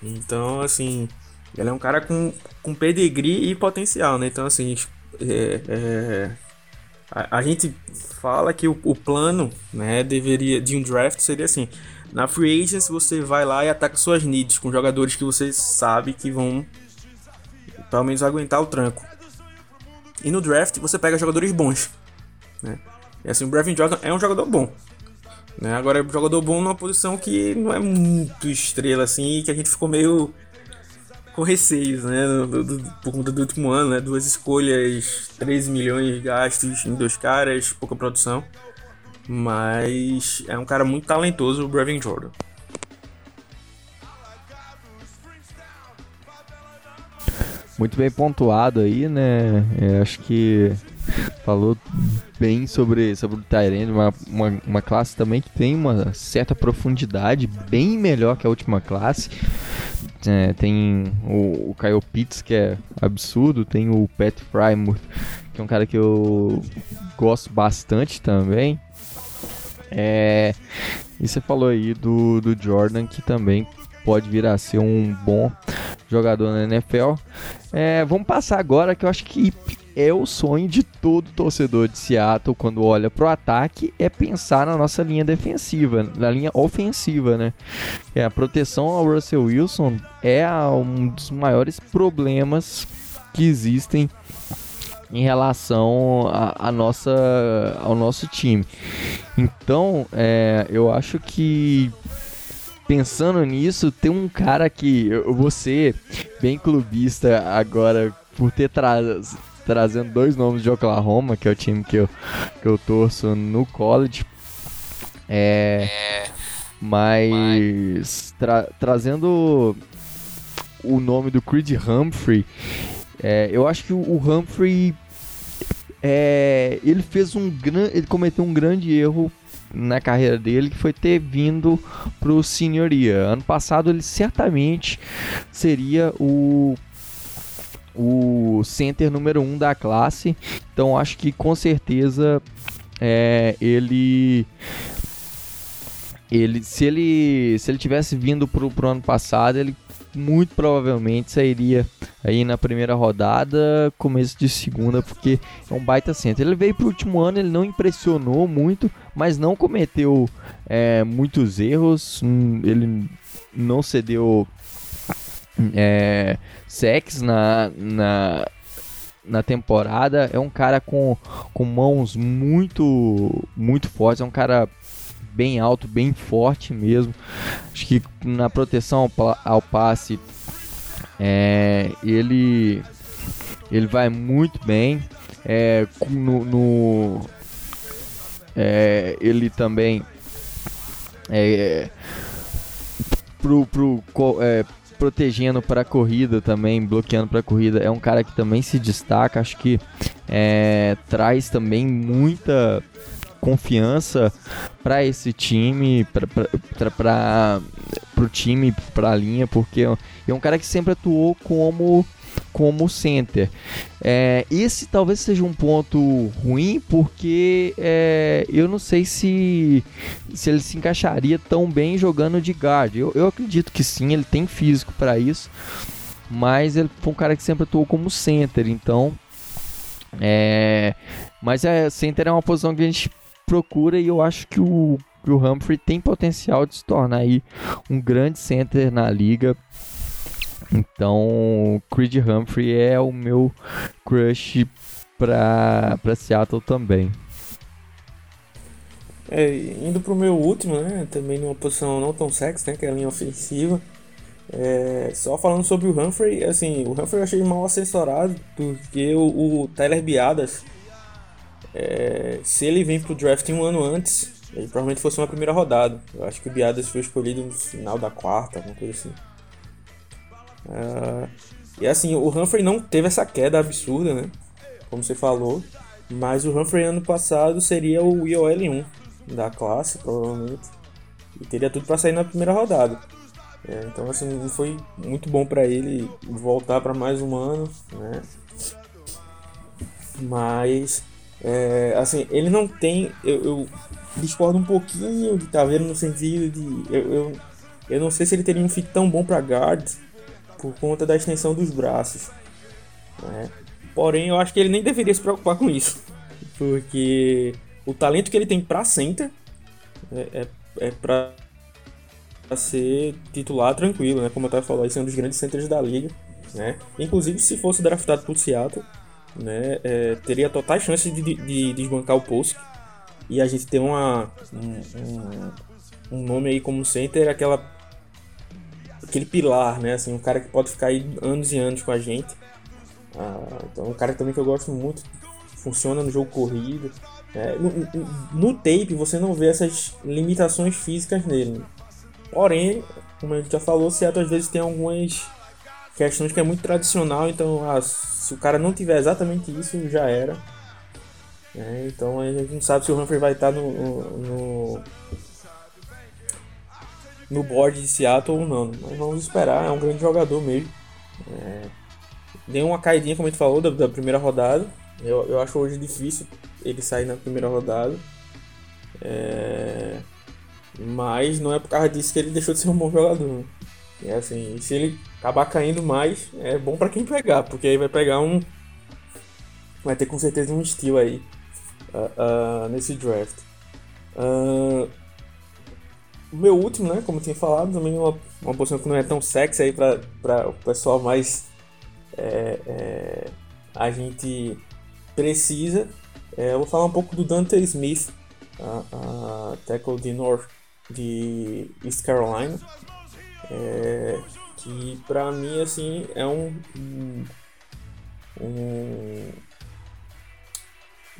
Então, assim, ele é um cara com, com pedigree e potencial, né? Então, assim, é, é, a, a, gente fala que o, o, plano né, deveria de um draft seria assim: na free agency você vai lá e ataca suas needs com jogadores que você sabe que vão pelo menos aguentar o tranco. E no draft você pega jogadores bons. Né? E assim, o Brevin Jordan é um jogador bom. Né? Agora é um jogador bom numa posição que não é muito estrela assim, que a gente ficou meio com receios, né? Do, do, por conta do último ano, né? Duas escolhas, 13 milhões gastos em dois caras, pouca produção. Mas é um cara muito talentoso, o Brevin Jordan. Muito bem pontuado aí, né? É, acho que falou bem sobre, sobre o Tyrande, uma, uma, uma, classe também que tem uma certa profundidade, bem melhor que a última classe. É, tem o, o Kyle Pitts, que é absurdo, tem o Pat Frymouth, que é um cara que eu gosto bastante também. É, e você falou aí do, do Jordan, que também pode vir a ser um bom jogador na NFL. É, vamos passar agora que eu acho que é o sonho de todo torcedor de Seattle quando olha para o ataque é pensar na nossa linha defensiva, na linha ofensiva, né? É, a proteção ao Russell Wilson é um dos maiores problemas que existem em relação a, nossa, ao nosso time. Então, é, eu acho que pensando nisso, tem um cara que eu vou ser bem clubista agora por ter tra trazendo dois nomes de Oklahoma, que é o time que eu, que eu torço no college. É, mas tra trazendo o nome do Creed Humphrey, é, eu acho que o, Humphrey é, ele fez um grande, ele cometeu um grande erro na carreira dele, que foi ter vindo pro senhoria. Ano passado ele certamente seria o o center número um da classe. Então acho que com certeza é, ele ele se ele se ele tivesse vindo pro, pro ano passado ele muito provavelmente sairia aí na primeira rodada, começo de segunda, porque é um baita centro. Ele veio pro último ano, ele não impressionou muito, mas não cometeu é, muitos erros, hum, ele não cedeu é, sex na, na, na temporada. É um cara com, com mãos muito, muito fortes, é um cara bem alto, bem forte mesmo. Acho que na proteção ao, passe é, ele ele vai muito bem. É, no, no é, ele também é, pro, pro, é, protegendo para a corrida também, bloqueando para a corrida, é um cara que também se destaca. Acho que é, traz também muita confiança para esse time, para o time, para a linha, porque é um cara que sempre atuou como como center. É, esse talvez seja um ponto ruim, porque é, eu não sei se, se ele se encaixaria tão bem jogando de guard. Eu, eu acredito que sim, ele tem físico para isso, mas ele foi um cara que sempre atuou como center, então. É, mas é, center é uma posição que a gente procura e eu acho que o, que o Humphrey tem potencial de se tornar aí um grande center na liga. Então, Creed Humphrey é o meu crush para Seattle também. É, indo pro meu último, né? Também numa posição não tão sexy, né? Que é a linha ofensiva. É, só falando sobre o Humphrey, assim, o Humphrey eu achei mal assessorado, porque o, o Tyler Biadas, é, se ele vem pro draft um ano antes, ele provavelmente fosse uma primeira rodada. Eu acho que o Biadas foi escolhido no final da quarta, alguma coisa assim. Uh, e assim, o Humphrey não teve essa queda absurda, né? Como você falou. Mas o Humphrey ano passado seria o IOL 1 da classe, provavelmente. E teria tudo para sair na primeira rodada. É, então, assim, foi muito bom para ele voltar para mais um ano, né? Mas, é, assim, ele não tem. Eu, eu, discordo um pouquinho de Taveira no sentido de. Eu, eu, eu não sei se ele teria um fit tão bom para guards por conta da extensão dos braços. Né? Porém, eu acho que ele nem deveria se preocupar com isso, porque o talento que ele tem para center é, é, é para ser titular tranquilo, né? Como eu estava falando, esse é um dos grandes centers da liga, né? Inclusive, se fosse draftado por Seattle, né? É, teria totais chances de, de, de desbancar o post e a gente ter uma, um, um, nome aí como center, aquela aquele pilar, né? Assim, um cara que pode ficar aí anos e anos com a gente. Ah, então, um cara também que eu gosto muito, funciona no jogo corrido. Né? No, no, tape você não vê essas limitações físicas nele. Porém, como a gente já falou, Seattle às vezes tem algumas questões que é muito tradicional, então ah, se o cara não tiver exatamente isso, já era. É, então a gente não sabe se o Humphrey vai estar no, no, no board de Seattle ou não. Mas vamos esperar, é um grande jogador mesmo. É, deu uma caidinha, como a gente falou, da, da primeira rodada. Eu, eu acho hoje difícil ele sair na primeira rodada. É, mas não é por causa disso que ele deixou de ser um bom jogador. É assim, se ele acabar caindo mais, é bom para quem pegar, porque aí vai pegar um. Vai ter com certeza um estilo aí uh, uh, nesse draft. Uh, o meu último, né, como eu tinha falado, também uma, uma posição que não é tão sexy aí para o pessoal mais é, é, a gente precisa. É, eu vou falar um pouco do Dante Smith, a tackle de North de East Carolina, é, que para mim assim é um, um, um,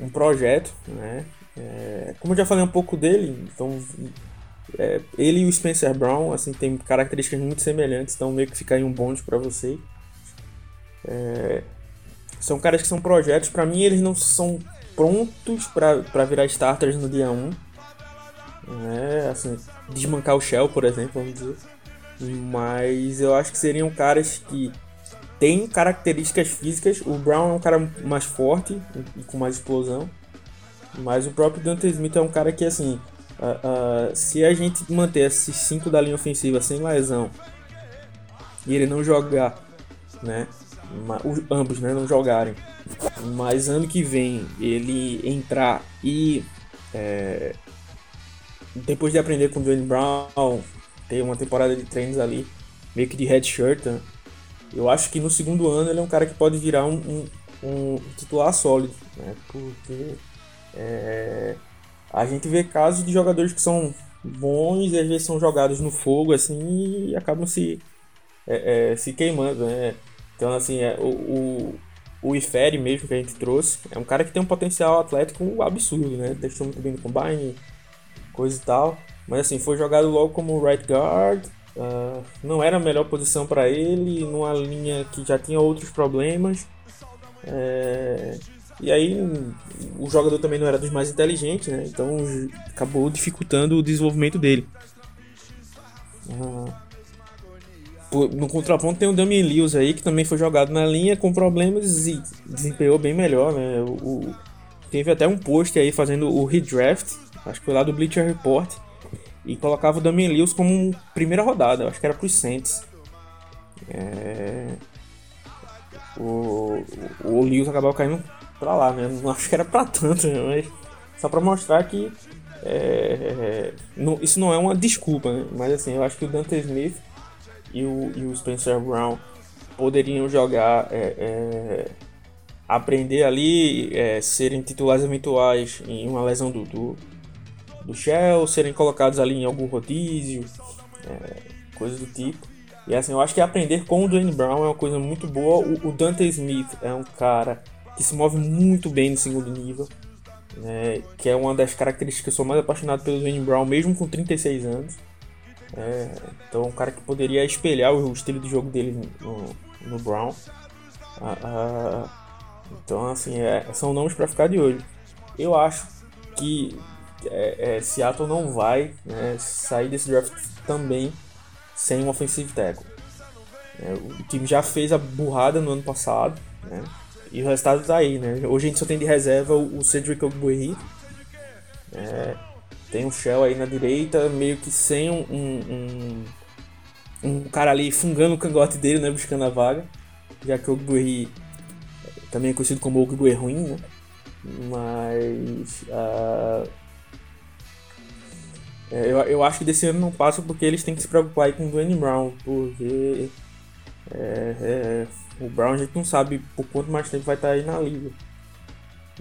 um projeto, né? É, como eu já falei um pouco dele, então é, ele e o Spencer Brown, assim, tem características muito semelhantes, então meio que fica aí um bonde para você. É, são caras que são projetos, para mim eles não são prontos para virar starters no dia 1. Né? Assim, desmancar o Shell, por exemplo, vamos dizer. Mas eu acho que seriam caras que têm características físicas. O Brown é um cara mais forte e com mais explosão. Mas o próprio Dante Smith é um cara que, assim, Uh, uh, se a gente manter esses cinco da linha ofensiva sem lesão e ele não jogar, né? Os, ambos né, não jogarem, mas ano que vem ele entrar e é, depois de aprender com o Dwayne Brown, ter uma temporada de treinos ali, meio que de headshirt, né, eu acho que no segundo ano ele é um cara que pode virar um, um, um titular sólido, né? Porque é, a gente vê casos de jogadores que são bons e às vezes são jogados no fogo assim e acabam se, é, é, se queimando, né? Então, assim, é, o, o, o Ifere mesmo que a gente trouxe é um cara que tem um potencial atlético absurdo, né? Deixou muito bem no combine, coisa e tal. Mas, assim, foi jogado logo como right guard. Uh, não era a melhor posição para ele, numa linha que já tinha outros problemas. É, e aí o jogador também não era dos mais inteligentes, né? Então acabou dificultando o desenvolvimento dele. Ah, no contraponto tem o Damian Lewis aí, que também foi jogado na linha com problemas e desempenhou bem melhor, né? O, teve até um post aí fazendo o redraft, acho que foi lá do Bleacher Report, e colocava o Damian Lewis como primeira rodada, acho que era pros Saints. É... O, o, o Lewis acabou caindo pra lá, né? Não acho que era pra tanto, né? mas só pra mostrar que é, não, isso não é uma desculpa, né? Mas assim, eu acho que o Dante Smith e o, e o Spencer Brown poderiam jogar, é, é, aprender ali, é, serem titulares eventuais em uma lesão do, do, do Shell, serem colocados ali em algum rodízio, é, coisas do tipo. E assim, eu acho que aprender com o Dwayne Brown é uma coisa muito boa. O, o Dante Smith é um cara que se move muito bem no segundo nível, né, que é uma das características que eu sou mais apaixonado pelo Wayne Brown, mesmo com 36 anos. É, então, um cara que poderia espelhar o estilo de jogo dele no, no Brown. Ah, ah, então, assim, é, são nomes para ficar de olho. Eu acho que é, é, Seattle não vai né, sair desse draft também sem um offensive tackle. É, o time já fez a burrada no ano passado, né? E o resultado tá aí, né? Hoje a gente só tem de reserva o Cedric Ogbuehi. É, tem um Shell aí na direita, meio que sem um, um, um, um cara ali fungando o cangote dele, né? Buscando a vaga. Já que o Ogbuehi também é conhecido como Ogbuehi ruim, né? Mas... Uh, eu, eu acho que desse ano não passa porque eles têm que se preocupar com o Dwayne Brown, porque... É, é, o Brown a gente não sabe por quanto mais tempo vai estar aí na liga.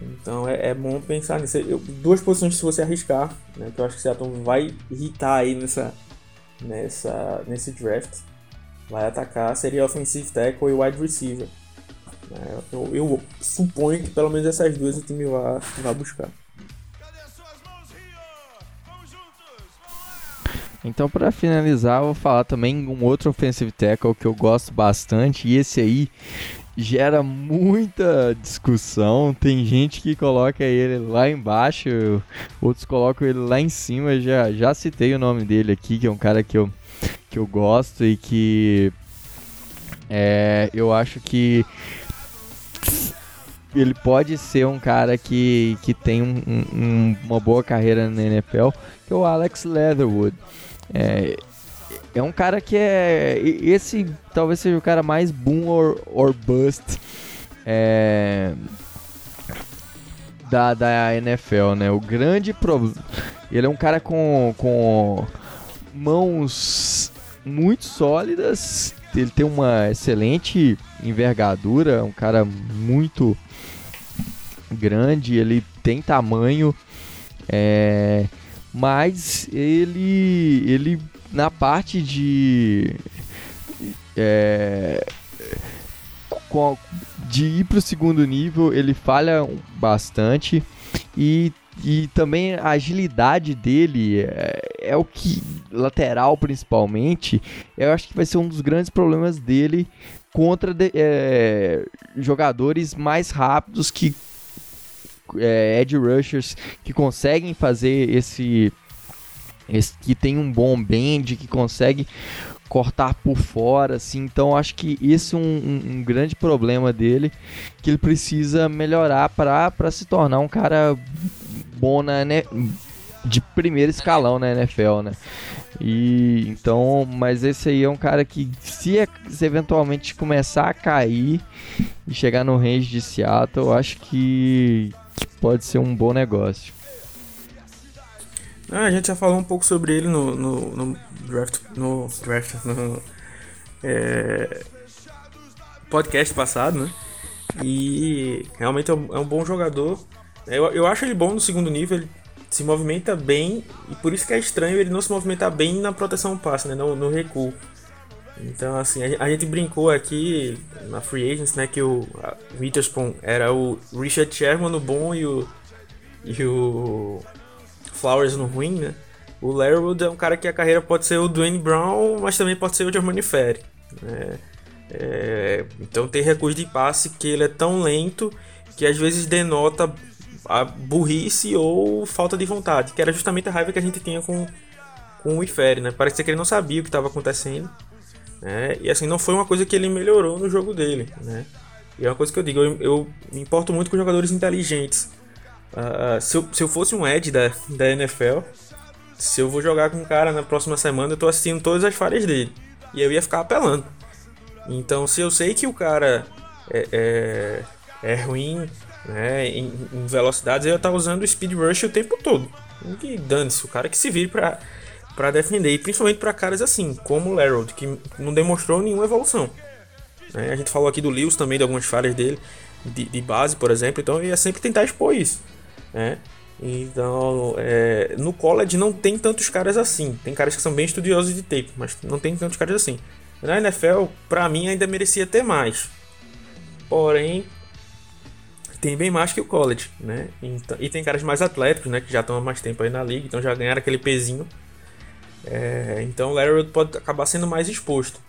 Então é, é bom pensar nisso. Eu, duas posições se você arriscar, né, que eu acho que o Seattle vai irritar aí nessa, nessa, nesse draft. Vai atacar, seria offensive tackle e wide receiver. Né, eu, eu, suponho que pelo menos essas duas o time vai, vai buscar. Então, para finalizar, vou falar também um outro offensive tackle que eu gosto bastante. E esse aí gera muita discussão. Tem gente que coloca ele lá embaixo, outros colocam ele lá em cima. Já, já citei o nome dele aqui, que é um cara que eu, que eu gosto e que é, eu acho que ele pode ser um cara que, que tem um, um, uma boa carreira na NFL, que é o Alex Leatherwood. É, é um cara que é. Esse talvez seja o cara mais boom or, or bust é, da, da NFL, né? O grande problema. Ele é um cara com, com mãos muito sólidas. Ele tem uma excelente envergadura, um cara muito grande, ele tem tamanho. É, mas ele ele na parte de é, de ir para o segundo nível ele falha bastante e, e também a agilidade dele é, é o que lateral principalmente eu acho que vai ser um dos grandes problemas dele contra de, é, jogadores mais rápidos que é, edge rushers que conseguem fazer esse, esse que tem um bom bend, que consegue cortar por fora, assim. Então acho que esse é um, um, um, grande problema dele que ele precisa melhorar para se tornar um cara bom na de primeiro escalão na NFL, né? E então, mas esse aí é um cara que se, se eventualmente começar a cair e chegar no range de Seattle, eu acho que pode ser um bom negócio. Ah, a gente já falou um pouco sobre ele no, no, no draft, no draft, no é, podcast passado, né? E realmente é um, é um bom jogador. Eu, eu acho ele bom no segundo nível. Ele se movimenta bem e por isso que é estranho ele não se movimentar bem na proteção passe, né, no, no recuo. Então, assim, a, gente brincou aqui na Free Agents, né, que o Witherspoon era o Richard Sherman no bom e o, e o Flowers no ruim, né? O Larry Wood é um cara que a carreira pode ser o Dwayne Brown, mas também pode ser o Germani Ferry. Né? É, então tem recurso de passe que ele é tão lento que às vezes denota a burrice ou falta de vontade, que era justamente a raiva que a gente tinha com, com o Ifere, né? Parece que ele não sabia o que estava acontecendo, né? E assim, não foi uma coisa que ele melhorou no jogo dele, né? E é uma coisa que eu digo, eu, eu me importo muito com jogadores inteligentes. Uh, se, eu, se eu fosse um Ed da, da NFL, se eu vou jogar com um cara na próxima semana, eu tô assistindo todas as falhas dele. E eu ia ficar apelando. Então, se eu sei que o cara é, é, é ruim né, em, em, velocidades, eu ia estar tá usando o Speed Rush o tempo todo. E dane-se, o cara que se vire pra, pra defender. E principalmente para caras assim, como o Larold, que não demonstrou nenhuma evolução. Né? A gente falou aqui do Lewis também, de algumas falhas dele, de, de base, por exemplo. Então, ia sempre tentar expor isso. Né? Então, é, no college não tem tantos caras assim. Tem caras que são bem estudiosos de tape, mas não tem tantos caras assim. Na NFL, para mim, ainda merecia ter mais. Porém, tem bem mais que o college, né? Então, e tem caras mais atléticos, né? Que já estão há mais tempo aí na liga, então já ganharam aquele pezinho. É, então o Larry pode acabar sendo mais exposto.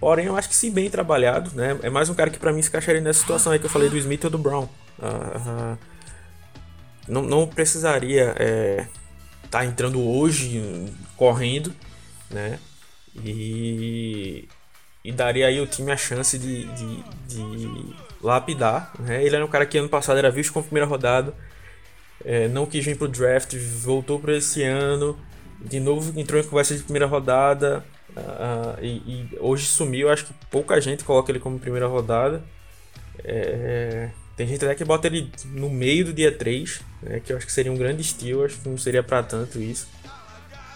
Porém, eu acho que se bem trabalhado, né? É mais um cara que para mim se encaixaria nessa situação aí que eu falei do Smith ou do Brown. Uh, uh, não, não precisaria estar é, tá entrando hoje correndo, né? E, e daria aí o time a chance de, de, de lapidar. Né? Ele era um cara que ano passado era visto como primeira rodada, é, não quis vir pro draft, voltou para esse ano, de novo entrou em conversa de primeira rodada. Uh, e, e, hoje sumiu, acho que pouca gente coloca ele como primeira rodada. É, tem gente até que bota ele no meio do dia 3, né, que eu acho que seria um grande estilo, acho que não seria para tanto isso.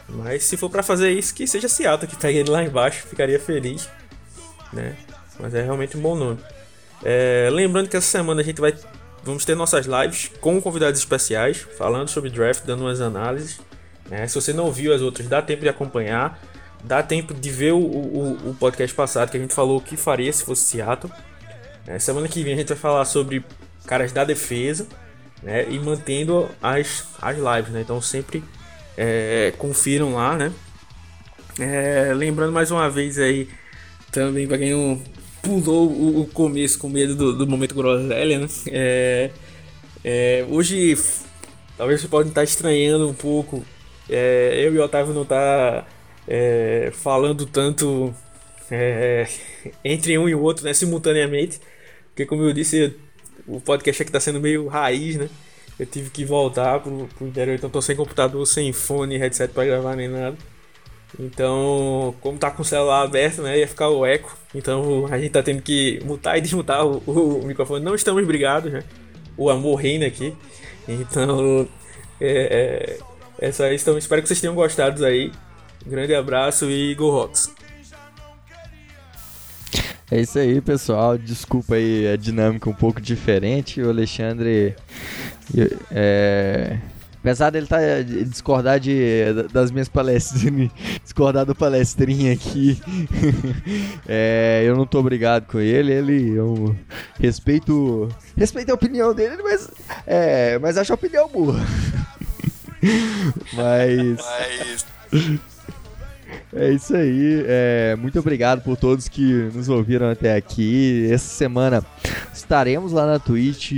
Mas se for para fazer isso, que seja Seattle que pegue ele lá embaixo, ficaria feliz, né? Mas é realmente um bom nome. É, lembrando que essa semana a gente vai vamos ter nossas lives com convidados especiais, falando sobre draft, dando umas análises. Né? Se você não viu as outras, dá tempo de acompanhar, dá tempo de ver o, o, o podcast passado que a gente falou o que faria se fosse Seattle. É, semana que vem a gente vai falar sobre caras da defesa né? e mantendo as, as lives. Né? Então sempre é, confiram lá, né? É, lembrando mais uma vez aí, também para quem não pulou o, o, começo com medo do, do momento groselha, né? É, é, hoje, talvez você pode estar estranhando um pouco, é, eu e o Otávio não tá é, falando tanto é, entre um e o outro, né, simultaneamente, porque como eu disse, o podcast aqui está sendo meio raiz, né? Eu tive que voltar pro, pro interior, então tô sem computador, sem fone, headset para gravar nem nada. Então, como tá com o celular aberto, né, ia ficar o eco. Então a gente tá tendo que mutar e desmutar o, o microfone. Não estamos brigados, né? O amor reina aqui. Então, é, é, é só isso. Então, espero que vocês tenham gostado aí. Um grande abraço e Go Rocks! É isso aí, pessoal. Desculpa aí a dinâmica um pouco diferente. O Alexandre. É, apesar dele tá, discordar de, das minhas palestras, discordar do palestrinha aqui, é, eu não tô obrigado com ele. Ele, eu respeito, respeito a opinião dele, mas, é, mas acho a opinião boa. Mas. mas... É isso aí. É, muito obrigado por todos que nos ouviram até aqui. Essa semana estaremos lá na Twitch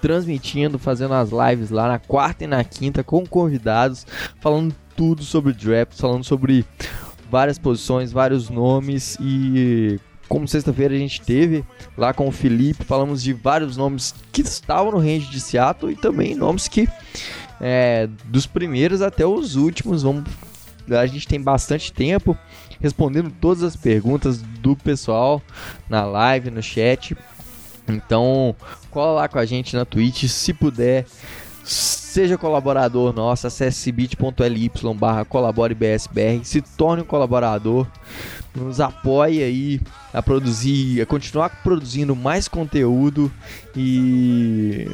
transmitindo, fazendo as lives lá na quarta e na quinta com convidados, falando tudo sobre draft, falando sobre várias posições, vários nomes e como sexta-feira a gente teve lá com o Felipe, falamos de vários nomes que estavam no range de Seattle e também nomes que é, dos primeiros até os últimos vamos a gente tem bastante tempo respondendo todas as perguntas do pessoal na live, no chat. Então, cola lá com a gente na Twitch, se puder. Seja colaborador nosso, acesse bit.ly barra colaborebsbr, se torne um colaborador, nos apoie aí a produzir, a continuar produzindo mais conteúdo e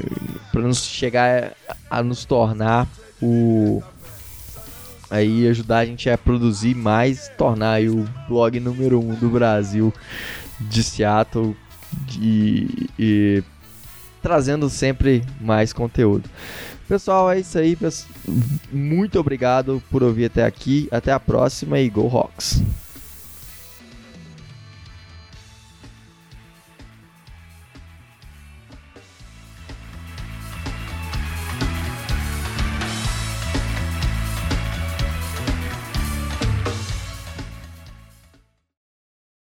para nos chegar a, nos tornar o aí ajudar a gente a produzir mais, tornar o blog número um do Brasil de Seattle e, e trazendo sempre mais conteúdo. Pessoal, é isso aí. Muito obrigado por ouvir até aqui. Até a próxima e Go Rocks!